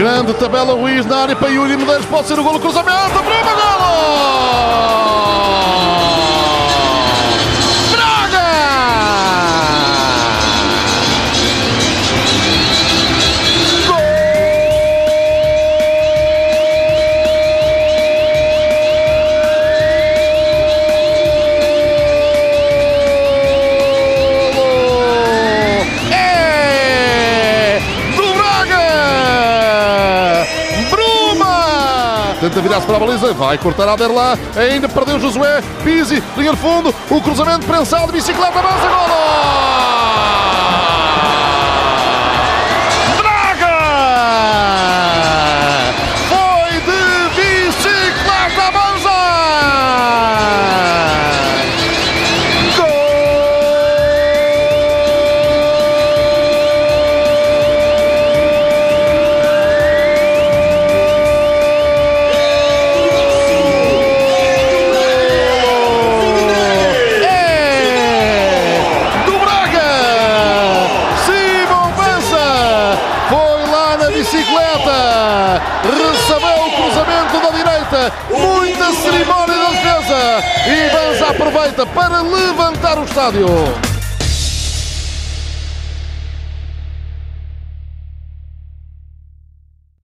Grande tabela Luís na área para Yuri Medeiros. Pode ser o golo cruzamento. Bruma, golo! Tenta virar-se para a baliza, vai cortar a Aderlan, ainda perdeu Josué, Pizzi, linha de fundo, o cruzamento prensado, bicicleta, avança, golo! Bicicleta, recebeu o cruzamento da direita, muita cerimónia da defesa. E Banza aproveita para levantar o estádio.